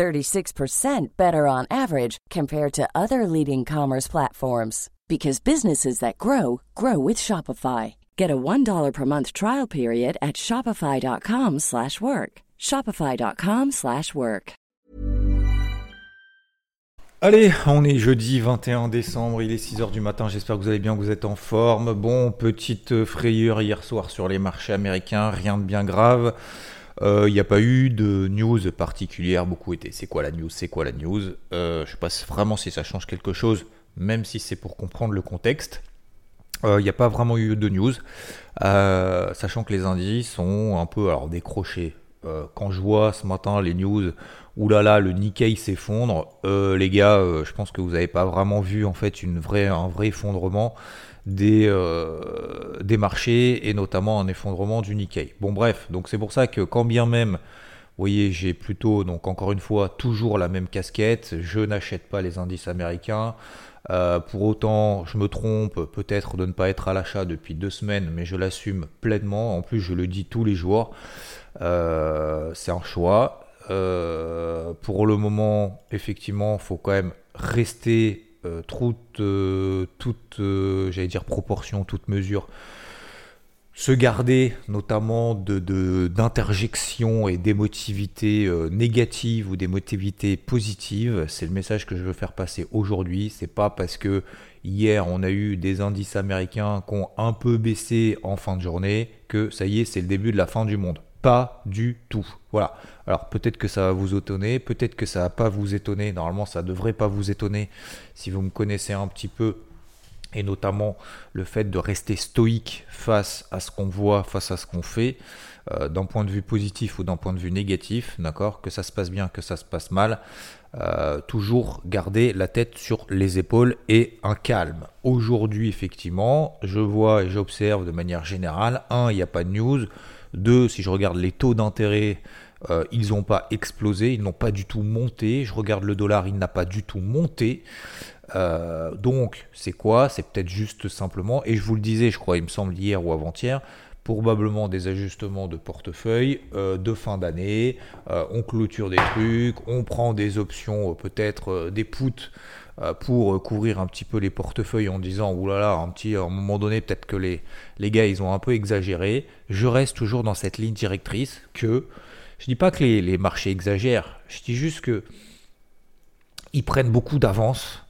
36% better on average compared to other leading commerce platforms because businesses that grow grow with Shopify. Get a $1 per month trial period at shopify.com/work. shopify.com/work. Allez, on est jeudi 21 décembre, il est 6h du matin, j'espère que vous allez bien, que vous êtes en forme. Bon, petite frayeur hier soir sur les marchés américains, rien de bien grave. Euh, Il n'y a pas eu de news particulière, beaucoup étaient c'est quoi la news, c'est quoi la news? Euh, je ne sais pas vraiment si ça change quelque chose, même si c'est pour comprendre le contexte. Il n'y a pas vraiment eu de news, euh, sachant que les indices sont un peu alors décrochés. Euh, quand je vois ce matin les news, oulala, le Nikkei s'effondre, euh, les gars, euh, je pense que vous n'avez pas vraiment vu en fait une vraie, un vrai effondrement des, euh, des marchés et notamment un effondrement du Nikkei. Bon bref, donc c'est pour ça que quand bien même, vous voyez, j'ai plutôt, donc encore une fois, toujours la même casquette, je n'achète pas les indices américains. Euh, pour autant, je me trompe peut-être de ne pas être à l'achat depuis deux semaines, mais je l'assume pleinement. En plus, je le dis tous les jours. Euh, c'est un choix. Pour le moment, effectivement, il faut quand même rester euh, toute, euh, toute euh, j'allais dire proportion, toute mesure, se garder notamment de, d'interjections et d'émotivité euh, négatives ou d'émotivité positives. C'est le message que je veux faire passer aujourd'hui. C'est pas parce que hier on a eu des indices américains qui ont un peu baissé en fin de journée que ça y est, c'est le début de la fin du monde. Pas du tout. Voilà. Alors peut-être que ça va vous étonner, peut-être que ça va pas vous étonner. Normalement, ça devrait pas vous étonner si vous me connaissez un petit peu et notamment le fait de rester stoïque face à ce qu'on voit, face à ce qu'on fait, euh, d'un point de vue positif ou d'un point de vue négatif, d'accord, que ça se passe bien, que ça se passe mal, euh, toujours garder la tête sur les épaules et un calme. Aujourd'hui, effectivement, je vois et j'observe de manière générale, un, il n'y a pas de news, deux, si je regarde les taux d'intérêt, euh, ils n'ont pas explosé, ils n'ont pas du tout monté. Je regarde le dollar, il n'a pas du tout monté. Euh, donc, c'est quoi? C'est peut-être juste simplement, et je vous le disais, je crois, il me semble hier ou avant-hier, probablement des ajustements de portefeuille euh, de fin d'année. On clôture des trucs, on prend des options, peut-être des puts pour euh, couvrir un petit peu les portefeuilles en disant oulala, un petit, à un moment donné, peut-être que les, les gars, ils ont un peu exagéré. Je reste toujours dans cette ligne directrice que je dis pas que les, marchés exagèrent, je dis juste que ils prennent beaucoup d'avance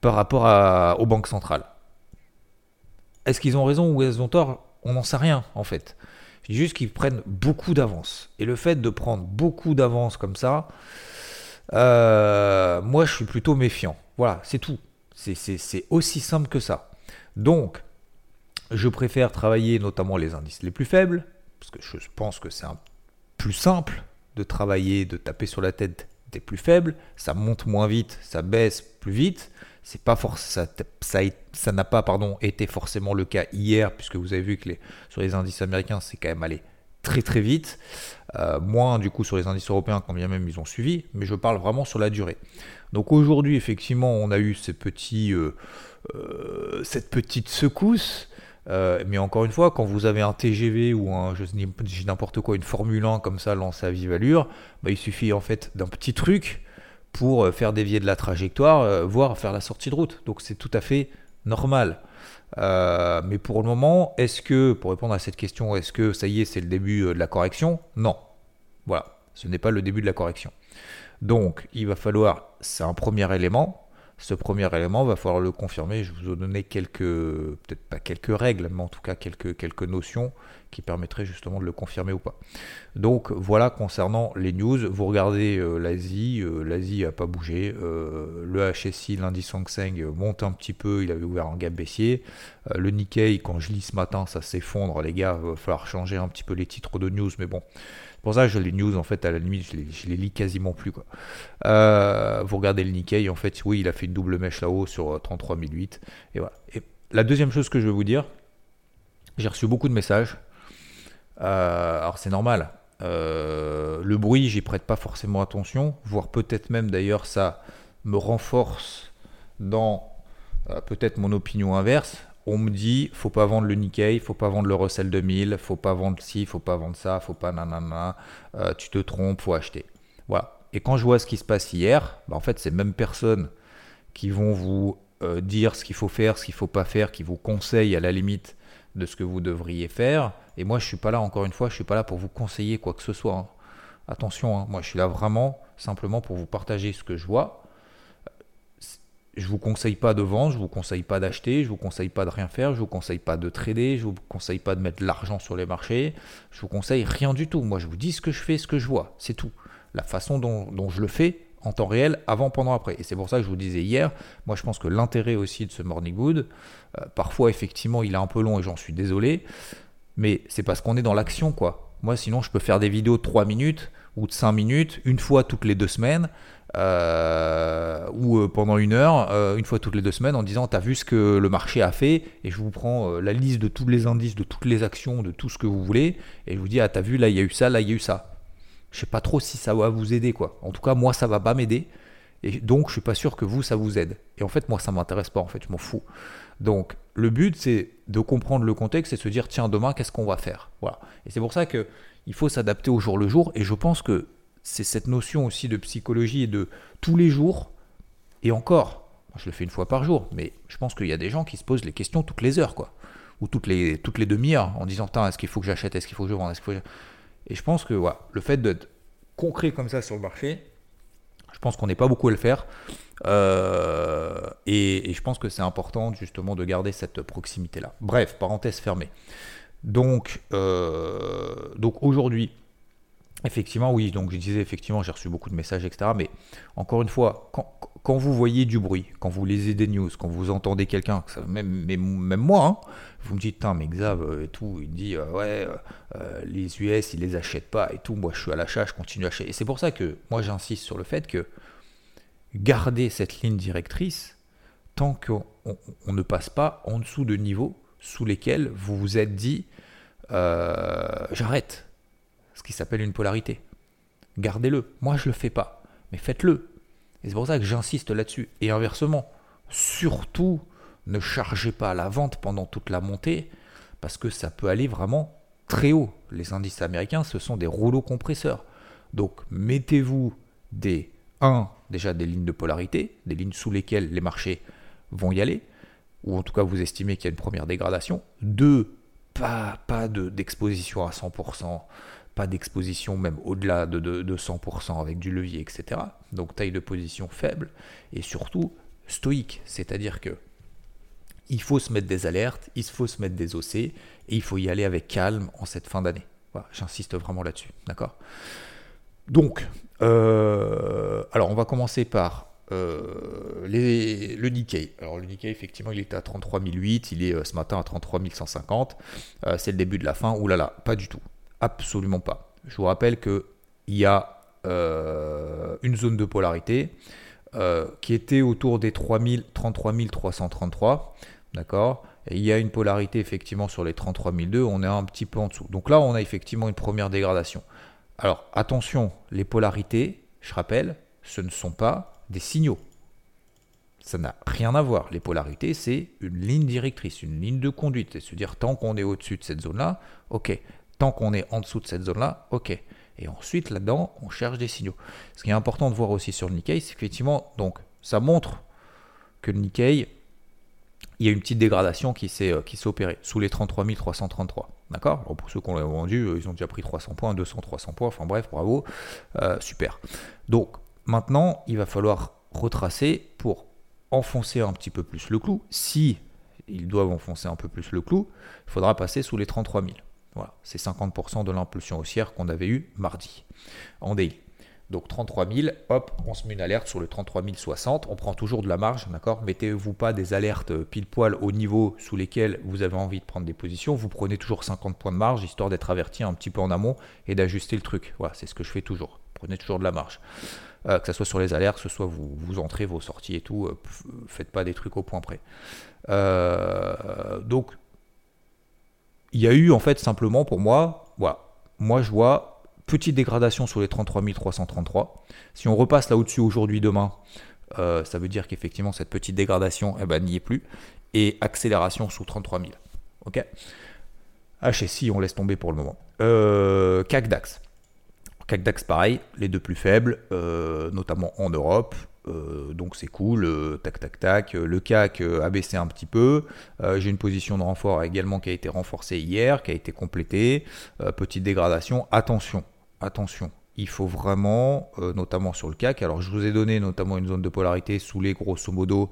par rapport aux banques centrales. Est-ce qu'ils ont raison ou ils ont tort? On n'en sait rien en fait. Je dis juste qu'ils prennent beaucoup d'avance. Et le fait de prendre beaucoup d'avance comme ça, euh, moi je suis plutôt méfiant. Voilà, c'est tout. C'est- aussi simple que ça. Donc, je préfère travailler notamment les indices les plus faibles, parce que je pense que c'est plus simple de travailler, de taper sur la tête des plus faibles. Ça monte moins vite, ça baisse plus vite. C'est pas ça, ça n'a pas pardon été forcément le cas hier, puisque vous avez vu que les, sur les indices américains, c'est quand même allé très très vite. Euh, moins du coup sur les indices européens, quand bien même ils ont suivi, mais je parle vraiment sur la durée. Donc aujourd'hui, effectivement, on a eu euh, euh, cette petite secousse. Mais encore une fois, quand vous avez un TGV ou un, je n'importe quoi, une Formule 1 comme ça lancée à vive allure, bah, il suffit en fait d'un petit truc pour faire dévier de la trajectoire, voire faire la sortie de route. Donc c'est tout à fait normal. Euh, mais pour le moment, est-ce que, pour répondre à cette question, est-ce que ça y est, c'est le début euh, de la correction? Non. Voilà, ce n'est pas le début de la correction. Donc, il va falloir, c'est un premier élément. Ce premier élément, va falloir le confirmer. Je vous ai donné quelques, peut-être pas quelques règles, mais en tout cas quelques, notions qui permettrait justement de le confirmer ou pas. Donc voilà concernant les news. Vous regardez l'Asie, l'Asie n'a pas bougé. le HSI, l'indice Hang monte un petit peu, il avait ouvert un gap baissier. le Nikkei, quand je lis ce matin, ça s'effondre, les gars, il va falloir changer un petit peu les titres de news, mais bon. Pour ça, les news, en fait, à la limite, je les, lis quasiment plus. Quoi. Euh, vous regardez le Nikkei, en fait, oui, il a fait une double mèche là-haut sur 33 euh, 008. Et voilà. Et la deuxième chose que je veux vous dire, j'ai reçu beaucoup de messages. Euh, alors, c'est normal. le bruit, j'y prête pas forcément attention, voire peut-être même d'ailleurs, ça me renforce dans peut-être mon opinion inverse on me dit faut pas vendre le Nikkei, faut pas vendre le Russell 2000, faut pas vendre ci, faut pas vendre ça, faut pas nanana, euh, tu te trompes, faut acheter. Voilà. Et quand je vois ce qui se passe hier, bah, en fait, ces mêmes personnes qui vont vous euh, dire ce qu'il faut faire, ce qu'il faut pas faire, qui vous conseillent à la limite de ce que vous devriez faire. Et moi, je suis pas là, encore une fois, je suis pas là pour vous conseiller quoi que ce soit. Hein. Attention, hein. moi, je suis là vraiment simplement pour vous partager ce que je vois je vous conseille pas de vendre, je vous conseille pas d'acheter, je vous conseille pas de rien faire, je vous conseille pas de trader, je vous conseille pas de mettre de l'argent sur les marchés, je vous conseille rien du tout. Moi, je vous dis ce que je fais, ce que je vois, c'est tout. La façon dont, je le fais en temps réel, avant, pendant, après. Et c'est pour ça que je vous disais hier, moi je pense que l'intérêt aussi de ce Morning Wood, euh, parfois effectivement il est un peu long et j'en suis désolé, mais c'est parce qu'on est dans l'action quoi. Moi sinon je peux faire des vidéos de 3 minutes ou de 5 minutes, une fois toutes les deux semaines, euh, ou euh, pendant une heure, euh, une fois toutes les deux semaines, en disant T'as vu ce que le marché a fait? Et je vous prends la liste de tous les indices, de toutes les actions, de tout ce que vous voulez, et je vous dis Ah, t'as vu, là il y a eu ça, là il y a eu ça. Je sais pas trop si ça va vous aider, quoi. En tout cas, moi ça va pas m'aider. Et donc, je suis pas sûr que vous, ça vous aide. Et en fait, moi, ça m'intéresse pas, en fait, je m'en fous. Donc, le but, c'est de comprendre le contexte et se dire, tiens, demain, qu'est-ce qu'on va faire? Voilà. Et c'est pour ça que il faut s'adapter au jour le jour. Et je pense que c'est cette notion aussi de psychologie et de tous les jours, et encore, je le fais une fois par jour, mais je pense qu'il y a des gens qui se posent les questions toutes les heures, quoi, ou toutes les, toutes les demi-heures, en disant, est-ce qu'il faut que j'achète, est-ce qu'il faut que je vende, est-ce qu'il faut Et je pense que voilà, le fait d'être concret comme ça sur le marché, je pense qu'on n'est pas beaucoup à le faire. Euh, et, je pense que c'est important justement de garder cette proximité-là. Bref, parenthèse fermée. Donc, euh, donc aujourd'hui, Effectivement, oui. Donc, je disais, effectivement, j'ai reçu beaucoup de messages, etc. Mais encore une fois, quand, vous voyez du bruit, quand vous lisez des news, quand vous entendez quelqu'un, même, moi, hein, vous me dites, mais Xav euh, et tout, il dit, euh, ouais, euh, les US, ils les achètent pas et tout. Moi, je suis à l'achat, je continue à acheter. Et c'est pour ça que moi, j'insiste sur le fait que garder cette ligne directrice tant qu'on on ne passe pas en dessous de niveaux sous lesquels vous vous êtes dit, j'arrête ce qui s'appelle une polarité. Gardez-le. Moi, je ne le fais pas, mais faites-le. Et c'est pour ça que j'insiste là-dessus. Et inversement, surtout, ne chargez pas la vente pendant toute la montée, parce que ça peut aller vraiment très haut. Les indices américains, ce sont des rouleaux compresseurs. Donc, mettez-vous des 1, déjà des lignes de polarité, des lignes sous lesquelles les marchés vont y aller, ou en tout cas vous estimez qu'il y a une première dégradation. 2, pas, pas d'exposition à 100%, pas d'exposition même au-delà de, de, 100% avec du levier, etc. Donc taille de position faible et surtout stoïque, c'est-à-dire que il faut se mettre des alertes, il faut se mettre des OC et il faut y aller avec calme en cette fin d'année. Voilà, J'insiste vraiment là-dessus, d'accord? Donc, euh, alors on va commencer par euh, les, le Nikkei. Alors le Nikkei, effectivement, il était à 33 008, il est euh, ce matin à 33 150. c'est le début de la fin. Ouh là là, pas du tout. Absolument pas. Je vous rappelle qu'il y a euh, une zone de polarité euh, qui était autour des 3000, 33 333. D'accord? Et il y a une polarité effectivement sur les 33 002, on est un petit peu en dessous. Donc là, on a effectivement une première dégradation. Alors attention, les polarités, je rappelle, ce ne sont pas des signaux. Ça n'a rien à voir. Les polarités, c'est une ligne directrice, une ligne de conduite. C'est se dire, tant qu'on est au-dessus de cette zone-là, ok. Tant qu'on est en dessous de cette zone-là, ok. Et ensuite, là-dedans, on cherche des signaux. Ce qui est important de voir aussi sur le Nikkei, c'est qu'effectivement, donc, ça montre que le Nikkei, il y a une petite dégradation qui s'est euh, opérée sous les 33 333. D'accord? Pour ceux qui l'ont vendu, euh, ils ont déjà pris 300 points, 200, 300 points. Enfin bref, bravo. Euh, super. Donc, maintenant, il va falloir retracer pour enfoncer un petit peu plus le clou. Si ils doivent enfoncer un peu plus le clou, il faudra passer sous les 33 000. Voilà, c'est 50% de l'impulsion haussière qu'on avait eu mardi en daily. Donc 33 000, hop, on se met une alerte sur le 33 060. On prend toujours de la marge, d'accord? Mettez-vous pas des alertes pile poil au niveau sous lesquels vous avez envie de prendre des positions. Vous prenez toujours 50 points de marge, histoire d'être averti un petit peu en amont et d'ajuster le truc. Voilà, c'est ce que je fais toujours. Prenez toujours de la marge. Euh, que ce soit sur les alertes, que ce soit vous, vous entrez, vos sorties et tout. Euh, faites pas des trucs au point près. Euh, donc, il y a eu en fait simplement pour moi, voilà, moi je vois petite dégradation sur les 33 333. Si on repasse là au-dessus aujourd'hui, demain, euh, ça veut dire qu'effectivement cette petite dégradation eh ben, n'y est plus. Et accélération sous 33 000. Ok? HSI, on laisse tomber pour le moment. Euh, CAC DAX. CAC DAX, pareil, les deux plus faibles, euh, notamment en Europe. Euh, donc c'est cool, tac tac tac. Le CAC a baissé un petit peu. J'ai une position de renfort également qui a été renforcée hier, qui a été complétée. petite dégradation. Attention, attention, il faut vraiment, euh, notamment sur le CAC, alors je vous ai donné notamment une zone de polarité sous les grosso modo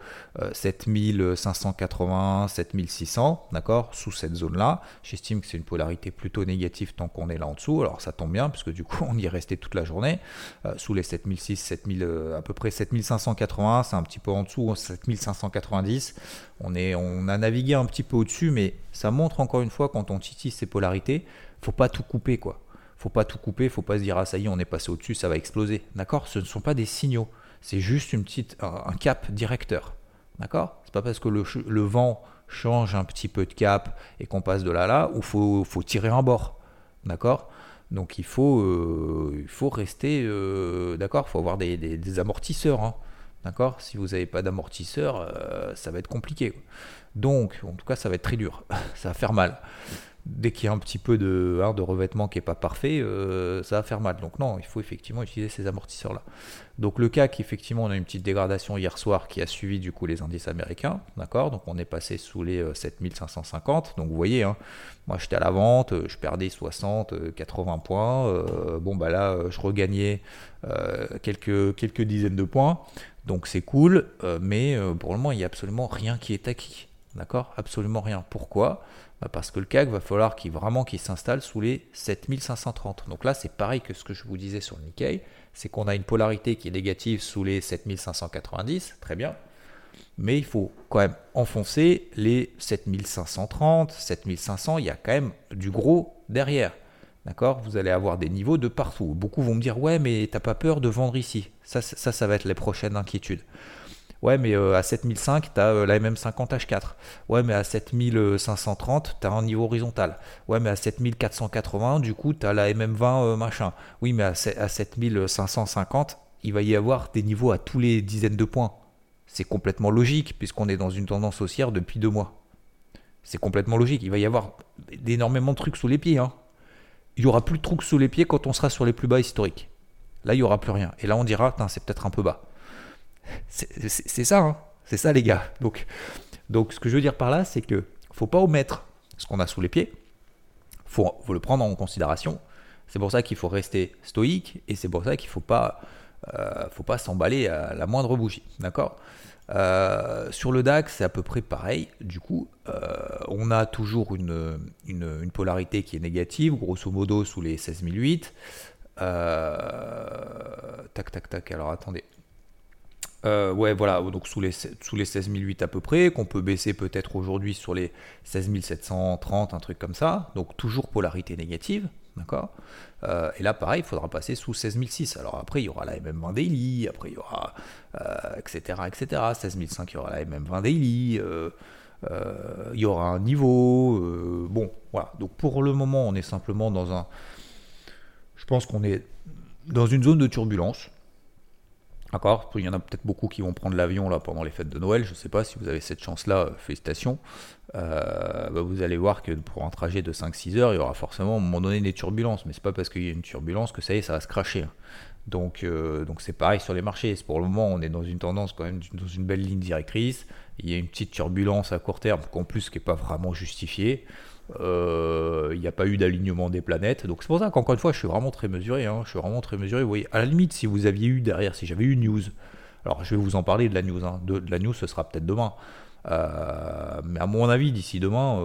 7580, 7600, d'accord, sous cette zone-là. J'estime que c'est une polarité plutôt négative tant qu'on est là en dessous, alors ça tombe bien, puisque du coup on y est resté toute la journée, euh, sous les 7006, 7000, euh, à peu près 7580, c'est un petit peu en dessous, 7590, on, est, on a navigué un petit peu au-dessus, mais ça montre encore une fois quand on titille ces polarités, faut pas tout couper quoi faut pas tout couper, faut pas se dire ah ça y est, on est passé au-dessus, ça va exploser. D'accord? Ce ne sont pas des signaux, c'est juste une petite un, cap directeur. D'accord? C'est pas parce que le, vent change un petit peu de cap et qu'on passe de là là où faut faut tirer un bord. D'accord? Donc il faut, euh, il faut rester, euh, d'accord, il faut avoir des, amortisseurs. Hein. D'accord? Si vous n'avez pas d'amortisseur, euh, ça va être compliqué. Donc, en tout cas, ça va être très dur. ça va faire mal dès qu'il y a un petit peu de, hein, de revêtement qui n'est pas parfait, euh, ça va faire mal. Donc non, il faut effectivement utiliser ces amortisseurs-là. Donc le CAC, effectivement, on a une petite dégradation hier soir qui a suivi du coup les indices américains. D'accord? Donc on est passé sous les 7550. Euh, Donc vous voyez, hein, moi j'étais à la vente, euh, je perdais 60, 80 points. bon bah là, je regagnais quelques, quelques dizaines de points. Donc c'est cool, mais pour le moment, il n'y a absolument rien qui est acquis. D'accord? Absolument rien. Pourquoi? Bah, parce que le CAC va falloir qu'il vraiment qu'il s'installe sous les 7530. Donc là, c'est pareil que ce que je vous disais sur le Nikkei, c'est qu'on a une polarité qui est négative sous les 7590, très bien. Mais il faut quand même enfoncer les 7530, 7500, il y a quand même du gros derrière. D'accord? Vous allez avoir des niveaux de partout. Beaucoup vont me dire Ouais, mais t'as pas peur de vendre ici? Ça, ça, ça va être les prochaines inquiétudes. Ouais, mais à 7005, tu as la MM50 H4. Ouais, mais à 7530, tu as un niveau horizontal. Ouais, mais à 7480, du coup, tu as la MM20 euh, machin. Oui, mais à, 7550, il va y avoir des niveaux à tous les dizaines de points. C'est complètement logique, puisqu'on est dans une tendance haussière depuis deux mois. C'est complètement logique. Il va y avoir énormément de trucs sous les pieds. Hein. Il n'y aura plus de trucs sous les pieds quand on sera sur les plus bas historiques. Là, il n'y aura plus rien. Et là, on dira, c'est peut-être un peu bas. C'est ça, hein. c'est ça les gars. Donc, donc ce que je veux dire par là, c'est que faut pas omettre ce qu'on a sous les pieds, faut, faut le prendre en considération. C'est pour ça qu'il faut rester stoïque et c'est pour ça qu'il faut pas, euh, faut pas s'emballer à la moindre bougie, d'accord? Euh, sur le DAX, c'est à peu près pareil. Du coup, euh, on a toujours une, une, polarité qui est négative, grosso modo sous les 16008. tac, tac, tac. Alors attendez, euh, ouais, voilà, donc sous les, sous les 16 008 à peu près, qu'on peut baisser peut-être aujourd'hui sur les 16 730, un truc comme ça. Donc toujours polarité négative, d'accord? Euh, Et là, pareil, il faudra passer sous 16 006. Alors après, il y aura la MM20 daily, après il y aura, etc., etc. 16 005, il y aura la MM20 daily, euh, il y aura un niveau. bon, voilà. Donc pour le moment, on est simplement dans un. Je pense qu'on est dans une zone de turbulence D'accord Il y en a peut-être beaucoup qui vont prendre l'avion là pendant les fêtes de Noël. Je ne sais pas si vous avez cette chance-là, euh, félicitations. Euh, bah, vous allez voir que pour un trajet de 5-6 heures, il y aura forcément à un moment donné des turbulences. Mais c'est pas parce qu'il y a une turbulence que ça y est, ça va se cracher. Hein. Donc euh, donc c'est pareil sur les marchés. Pour le moment, on est dans une tendance quand même dans une belle ligne directrice. Il y a une petite turbulence à court terme, en plus qui n'est pas vraiment justifiée. Euh, il n'y a pas eu d'alignement des planètes. Donc c'est pour ça qu'encore une fois, je suis vraiment très mesuré. Hein. je suis vraiment très mesuré. Vous voyez, à la limite, si vous aviez eu derrière, si j'avais eu news, alors je vais vous en parler de la news. Hein. De, la news, ce sera peut-être demain. Euh, mais à mon avis, d'ici demain,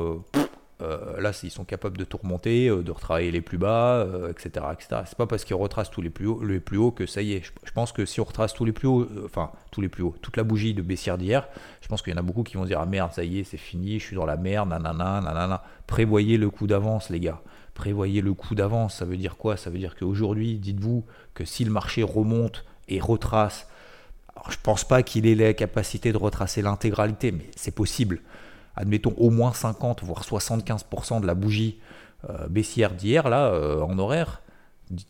Euh, là, ils sont capables de tout remonter, euh, de retravailler les plus bas, etc., etc. C'est pas parce qu'ils retracent tous les plus hauts, les plus hauts que ça y est. Je, pense que si on retrace tous les plus hauts, enfin tous les plus hauts, toute la bougie de baissière d'hier, je pense qu'il y en a beaucoup qui vont dire ah merde, ça y est, c'est fini, je suis dans la merde, nanana, nanana. Prévoyez le coup d'avance, les gars. Prévoyez le coup d'avance. Ça veut dire quoi? Ça veut dire qu'aujourd'hui, dites-vous que si le marché remonte et retrace je ne pense pas qu'il ait la capacité de retracer l'intégralité, mais c'est possible. Admettons au moins 50, voire 75% de la bougie euh, baissière d'hier, là, euh, en horaire.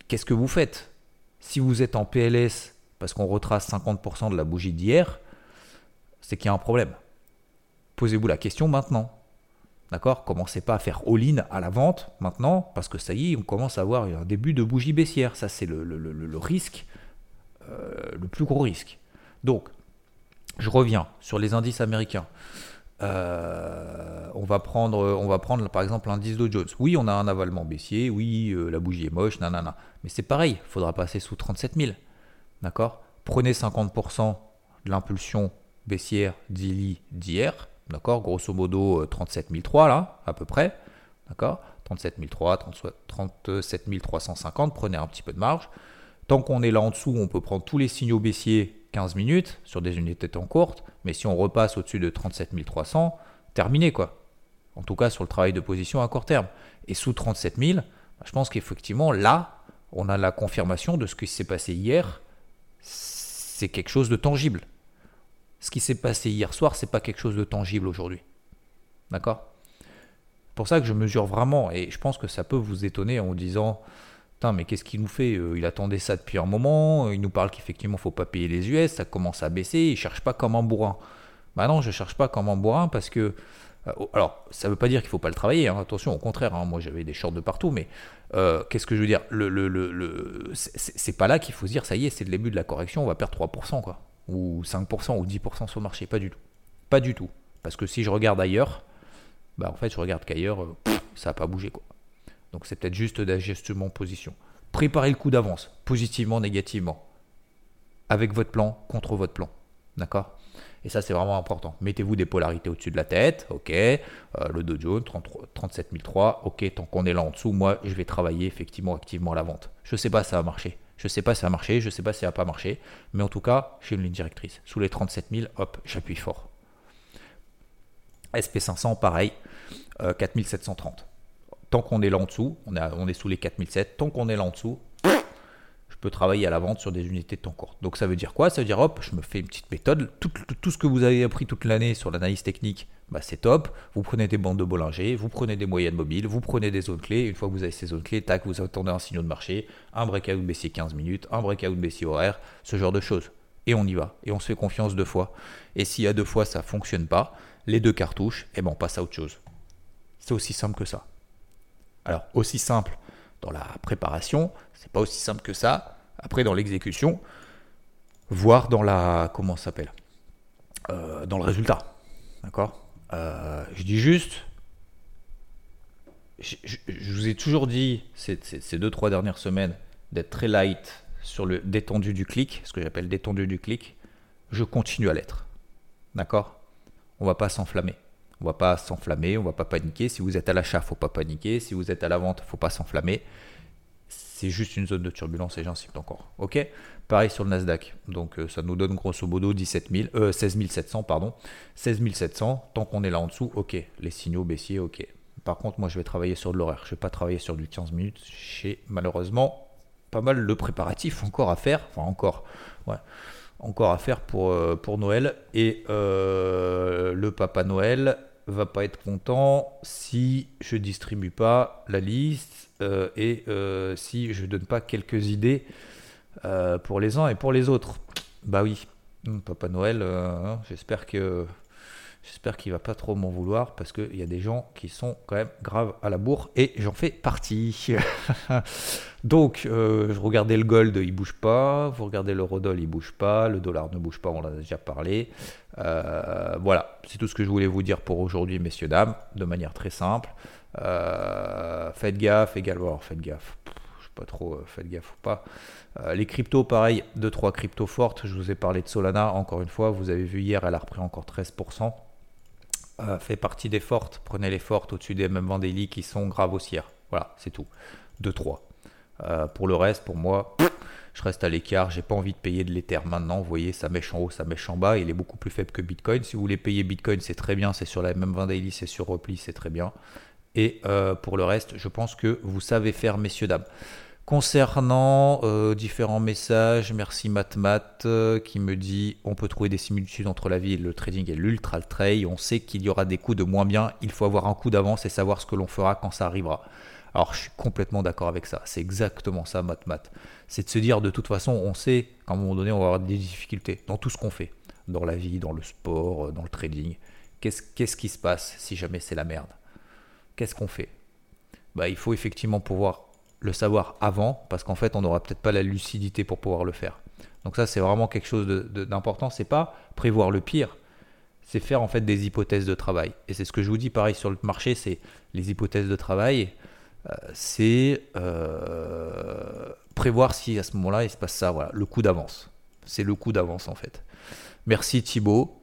Qu'est-ce que vous faites? Si vous êtes en PLS parce qu'on retrace 50% de la bougie d'hier, c'est qu'il y a un problème. Posez-vous la question maintenant. D'accord? Commencez pas à faire all-in à la vente maintenant, parce que ça y est, on commence à avoir un début de bougie baissière. Ça, c'est le, risque, euh, le plus gros risque. Donc, je reviens sur les indices américains. Euh, on, va prendre, on va prendre par exemple l'indice Dow Jones. Oui, on a un avalement baissier, oui, euh, la bougie est moche, nanana. Mais c'est pareil, il faudra passer sous 37 000. D'accord? Prenez 50% de l'impulsion baissière d'Ili d'hier. D'accord? Grosso modo 37 euh, 003 là, à peu près. D'accord? 37 003, 37 350, prenez un petit peu de marge. Tant qu'on est là en dessous, on peut prendre tous les signaux baissiers 15 minutes sur des unités de temps courtes, mais si on repasse au-dessus de 37 300, terminé quoi. En tout cas sur le travail de position à court terme. Et sous 37 000, bah, je pense qu'effectivement là, on a la confirmation de ce qui s'est passé hier. C'est quelque chose de tangible. Ce qui s'est passé hier soir, c'est pas quelque chose de tangible aujourd'hui. D'accord? Pour ça que je mesure vraiment, et je pense que ça peut vous étonner en disant mais qu'est-ce qu'il nous fait euh, Il attendait ça depuis un moment, euh, il nous parle qu'effectivement, il ne faut pas payer les US, ça commence à baisser, il cherche pas comme un bourrin. Bah non, je ne cherche pas comme un bourrin parce que. Euh, oh, alors, ça ne veut pas dire qu'il ne faut pas le travailler, hein, attention, au contraire, hein, moi j'avais des shorts de partout, mais qu'est-ce que je veux dire C'est pas là qu'il faut se dire, ça y est, c'est le début de la correction, on va perdre 3%, quoi, ou 5%, ou 10% sur le marché, pas du tout. Pas du tout. Parce que si je regarde ailleurs, bah en fait, je regarde qu'ailleurs, ça n'a pas bougé, quoi. Donc c'est peut-être juste d'ajustement position. Préparez le coup d'avance, positivement, négativement. Avec votre plan, contre votre plan. D'accord? Et ça, c'est vraiment important. Mettez-vous des polarités au-dessus de la tête. OK? Euh, le Dow Jones, 37003. OK. Tant qu'on est là en dessous, moi, je vais travailler effectivement activement à la vente. Je ne sais pas si ça va marcher. Je ne sais pas si ça va marcher. Je ne sais pas si ça va pas marcher. Mais en tout cas, j'ai une ligne directrice. Sous les 37 000, hop, j'appuie fort. SP500, pareil. 4730. Tant qu'on est là en dessous, on, on est sous les 4007, tant qu'on est là en dessous, je peux travailler à la vente sur des unités de temps court. Donc ça veut dire quoi? Ça veut dire hop, je me fais une petite méthode. Tout, ce que vous avez appris toute l'année sur l'analyse technique, bah, c'est top. Vous prenez des bandes de Bollinger, vous prenez des moyennes mobiles, vous prenez des zones clés. Une fois que vous avez ces zones clés, tac, vous attendez un signal de marché, un breakout baissier 15 minutes, un breakout baissier horaire, ce genre de choses. Et on y va. Et on se fait confiance deux fois. Et s'il y a deux fois ça fonctionne pas, les deux cartouches, et eh ben on passe à autre chose. C'est aussi simple que ça. Alors, aussi simple dans la préparation, c'est pas aussi simple que ça. Après, dans l'exécution, voire dans la. Comment s'appelle euh, Dans le résultat. D'accord? Euh, Je dis juste. Je, vous ai toujours dit ces, ces, deux, trois dernières semaines d'être très light sur le détendu du clic, ce que j'appelle détendu du clic. Je continue à l'être. D'accord? On va pas s'enflammer. On va pas s'enflammer, on va pas paniquer. Si vous êtes à l'achat, faut pas paniquer. Si vous êtes à la vente, faut pas s'enflammer. C'est juste une zone de turbulence et j'insiste encore. Ok? Pareil sur le Nasdaq. Donc euh, ça nous donne grosso modo 17 000, 16 700, pardon. 16 700. Tant qu'on est là en dessous, ok. Les signaux baissiers, ok. Par contre, moi je vais travailler sur de l'horaire. Je vais pas travailler sur du 15 minutes. J'ai malheureusement pas mal de préparatifs encore à faire. Enfin encore. Ouais encore à faire pour, euh, Noël. Et euh, le Papa Noël va pas être content si je distribue pas la liste euh, et euh, si je donne pas quelques idées euh, pour les uns et pour les autres. Bah oui, hum, Papa Noël, hein, j'espère que j'espère qu'il va pas trop m'en vouloir parce qu'il y a des gens qui sont quand même graves à la bourre et j'en fais partie. Donc, je regardais le gold, il bouge pas. Vous regardez le rodol, il bouge pas. Le dollar ne bouge pas, on en a déjà parlé. Euh, voilà, c'est tout ce que je voulais vous dire pour aujourd'hui, messieurs, dames, de manière très simple. Euh, faites gaffe également, faites gaffe. pas trop, euh, faites gaffe ou pas. les cryptos, pareil, 2-3 cryptos fortes. Je vous ai parlé de Solana, encore une fois, vous avez vu hier, elle a repris encore 13%. Fait partie des fortes. Prenez les fortes au-dessus des MM Vendéli qui sont graves. Voilà, c'est tout. 2-3. Euh, pour le reste, pour moi, je reste à l'écart. J'ai pas envie de payer de l'Ether maintenant. Vous voyez, ça mèche en haut, ça mèche en bas. Il est beaucoup plus faible que Bitcoin. Si vous voulez payer Bitcoin, c'est très bien. C'est sur la MM20 Daily, c'est sur repli, c'est très bien. Et euh, pour le reste, je pense que vous savez faire, messieurs, dames. Concernant euh, différents messages, merci MatMat euh, qui me dit on peut trouver des similitudes entre la vie et le trading et l'ultra trail. On sait qu'il y aura des coups de moins bien. Il faut avoir un coup d'avance et savoir ce que l'on fera quand ça arrivera. Alors je suis complètement d'accord avec ça. C'est exactement ça, MatMat. C'est de se dire de toute façon, on sait qu'à un moment donné, on va avoir des difficultés dans tout ce qu'on fait, dans la vie, dans le sport, euh, dans le trading. Qu'est-ce qui se passe si jamais c'est la merde? Qu'est-ce qu'on fait? Bah, Il faut effectivement pouvoir le savoir avant, parce qu'en fait, on n'aura peut-être pas la lucidité pour pouvoir le faire. Donc ça, c'est vraiment quelque chose d'important. C'est pas prévoir le pire, c'est faire en fait des hypothèses de travail. Et c'est ce que je vous dis, pareil sur le marché, c'est les hypothèses de travail, euh, c'est euh, prévoir si à ce moment-là il se passe ça. Voilà, le coup d'avance. C'est le coup d'avance en fait. Merci Thibaut.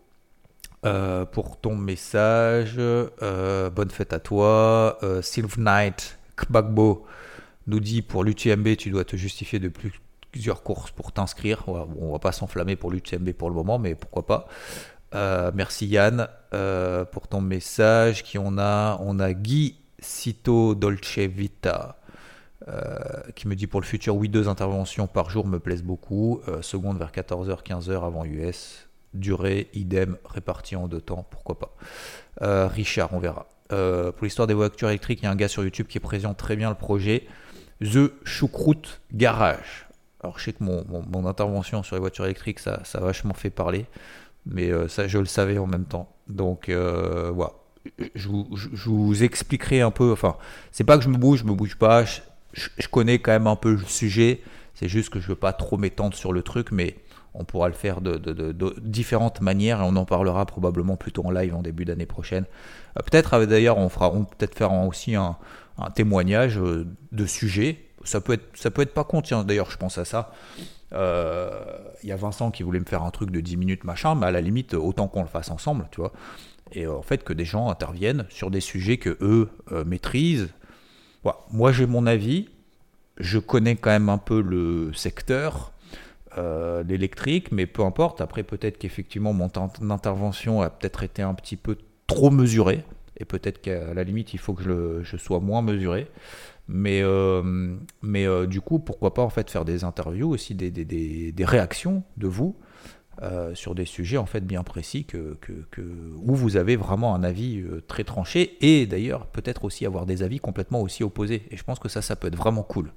Euh, pour ton message, bonne fête à toi. Sylve Knight, Kbagbo, nous dit pour l'UTMB, tu dois te justifier de plusieurs courses pour t'inscrire. On ne va pas s'enflammer pour l'UTMB pour le moment, mais pourquoi pas. Euh, merci Yann euh, pour ton message. Qui on a? On a Guy Cito Dolce Vita euh, qui me dit pour le futur, oui, deux interventions par jour me plaisent beaucoup. seconde vers 14h, 15h avant US. Durée, idem, répartie en deux temps, pourquoi pas. Richard, on verra. pour l'histoire des voitures électriques, il y a un gars sur YouTube qui présente très bien le projet. The Choucroute Garage. Alors je sais que mon, intervention sur les voitures électriques, ça, ça a vachement fait parler, mais euh, ça je le savais en même temps. Donc euh, voilà, je vous, expliquerai un peu, enfin c'est pas que je me bouge, je me bouge pas, je, connais quand même un peu le sujet, c'est juste que je veux pas trop m'étendre sur le truc, mais on pourra le faire de, différentes manières et on en parlera probablement plutôt en live en début d'année prochaine. Euh, peut-être d'ailleurs on fera, on peut-être faire aussi un, un témoignage euh, de sujet. Ça peut être, ça peut être pas con, d'ailleurs, je pense à ça. Il euh, y a Vincent qui voulait me faire un truc de 10 minutes, machin, mais à la limite, autant qu'on le fasse ensemble, tu vois. Et euh, en fait, que des gens interviennent sur des sujets que eux maîtrisent. Moi, j'ai mon avis. Je connais quand même un peu le secteur, l'électrique, mais peu importe. Après, peut-être qu'effectivement, mon intervention a peut-être été un petit peu trop mesurée et peut-être qu'à la limite il faut que je, sois moins mesuré. Mais, euh, mais euh, du coup, pourquoi pas en fait faire des interviews aussi, des, réactions de vous euh, sur des sujets en fait bien précis que, que, où vous avez vraiment un avis très tranché et d'ailleurs peut-être aussi avoir des avis complètement aussi opposés. Et je pense que ça, ça peut être vraiment cool.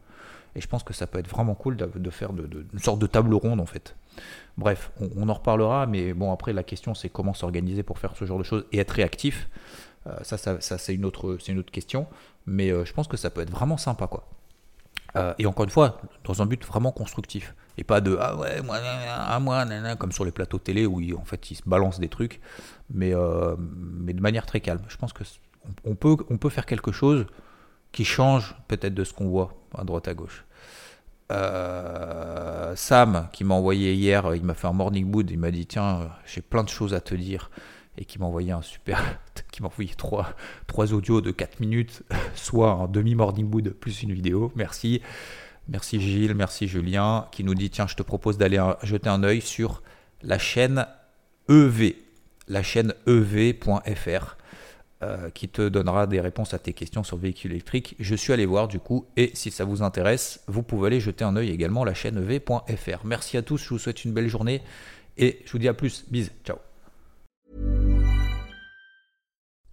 Et je pense que ça peut être vraiment cool de, faire une sorte de table ronde en fait. Bref, on en reparlera, mais bon après la question c'est comment s'organiser pour faire ce genre de choses et être réactif. Euh, ça, ça, c'est une autre, c'est une autre question, mais euh, je pense que ça peut être vraiment sympa, quoi. Euh, et encore une fois, dans un but vraiment constructif. Et pas de ah ouais, moi, ah, moi, comme sur les plateaux télé où en fait ils se balancent des trucs, mais, mais de manière très calme. Je pense que on, peut, on peut faire quelque chose qui change peut-être de ce qu'on voit à droite à gauche. Sam, qui m'a envoyé hier, il m'a fait un morning mood, il m'a dit tiens, j'ai plein de choses à te dire et qui m'a envoyé un super, qui m'a envoyé trois, trois audios de 4 minutes, soit un demi morning mood plus une vidéo. Merci. Merci Gilles, merci Julien, qui nous dit tiens, je te propose d'aller jeter un œil sur la chaîne EV, la chaîne ev.fr, euh, qui te donnera des réponses à tes questions sur véhicules électriques. Je suis allé voir du coup, et si ça vous intéresse, vous pouvez aller jeter un œil également la chaîne ev.fr. Merci à tous, je vous souhaite une belle journée et je vous dis à plus. Bisous, ciao.